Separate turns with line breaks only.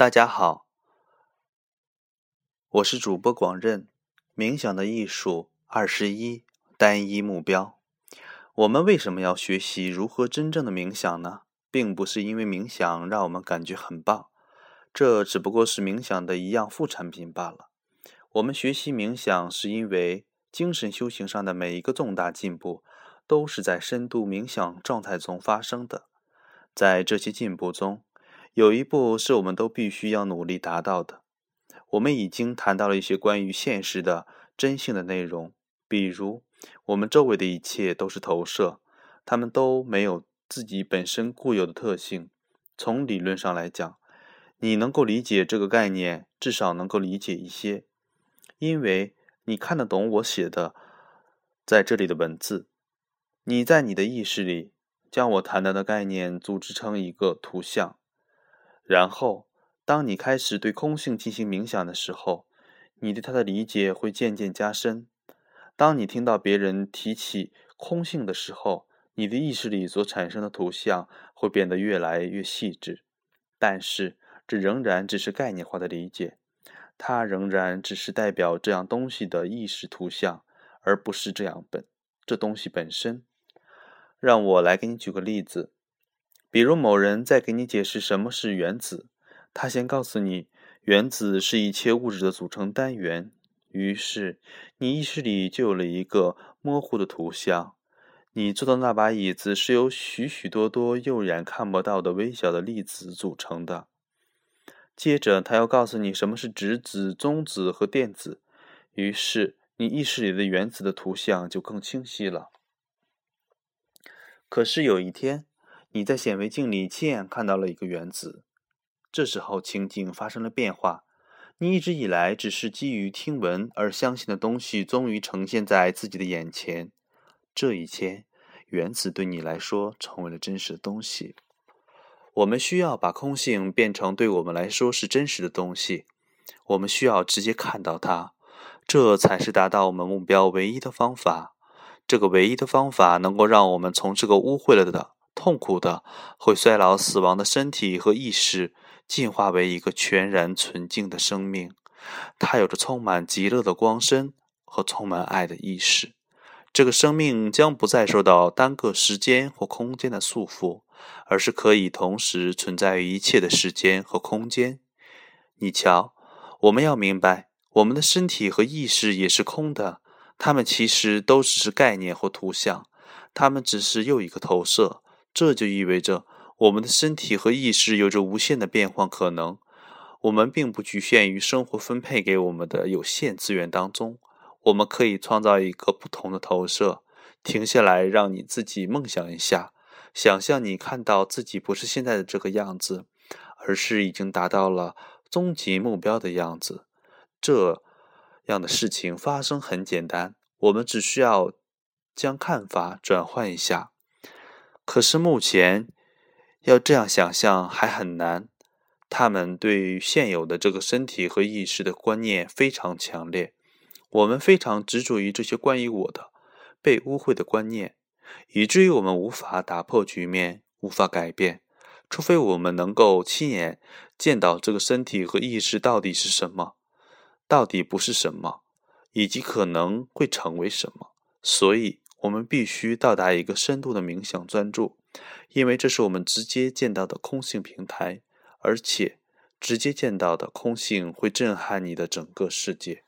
大家好，我是主播广任。冥想的艺术二十一，单一目标。我们为什么要学习如何真正的冥想呢？并不是因为冥想让我们感觉很棒，这只不过是冥想的一样副产品罢了。我们学习冥想是因为精神修行上的每一个重大进步，都是在深度冥想状态中发生的。在这些进步中，有一步是我们都必须要努力达到的。我们已经谈到了一些关于现实的真性的内容，比如我们周围的一切都是投射，它们都没有自己本身固有的特性。从理论上来讲，你能够理解这个概念，至少能够理解一些，因为你看得懂我写的在这里的文字。你在你的意识里将我谈到的概念组织成一个图像。然后，当你开始对空性进行冥想的时候，你对它的理解会渐渐加深。当你听到别人提起空性的时候，你的意识里所产生的图像会变得越来越细致。但是，这仍然只是概念化的理解，它仍然只是代表这样东西的意识图像，而不是这样本这东西本身。让我来给你举个例子。比如某人在给你解释什么是原子，他先告诉你原子是一切物质的组成单元，于是你意识里就有了一个模糊的图像。你坐的那把椅子是由许许多多肉眼看不到的微小的粒子组成的。接着他要告诉你什么是质子、中子和电子，于是你意识里的原子的图像就更清晰了。可是有一天。你在显微镜里亲眼看到了一个原子，这时候情景发生了变化。你一直以来只是基于听闻而相信的东西，终于呈现在自己的眼前。这一天，原子对你来说成为了真实的东西。我们需要把空性变成对我们来说是真实的东西。我们需要直接看到它，这才是达到我们目标唯一的方法。这个唯一的方法能够让我们从这个污秽了的。痛苦的、会衰老、死亡的身体和意识，进化为一个全然纯净的生命。它有着充满极乐的光身和充满爱的意识。这个生命将不再受到单个时间或空间的束缚，而是可以同时存在于一切的时间和空间。你瞧，我们要明白，我们的身体和意识也是空的，它们其实都只是概念或图像，它们只是又一个投射。这就意味着，我们的身体和意识有着无限的变换可能。我们并不局限于生活分配给我们的有限资源当中。我们可以创造一个不同的投射。停下来，让你自己梦想一下，想象你看到自己不是现在的这个样子，而是已经达到了终极目标的样子。这样的事情发生很简单，我们只需要将看法转换一下。可是目前要这样想象还很难。他们对于现有的这个身体和意识的观念非常强烈，我们非常执着于这些关于我的被污秽的观念，以至于我们无法打破局面，无法改变，除非我们能够亲眼见到这个身体和意识到底是什么，到底不是什么，以及可能会成为什么。所以。我们必须到达一个深度的冥想专注，因为这是我们直接见到的空性平台，而且直接见到的空性会震撼你的整个世界。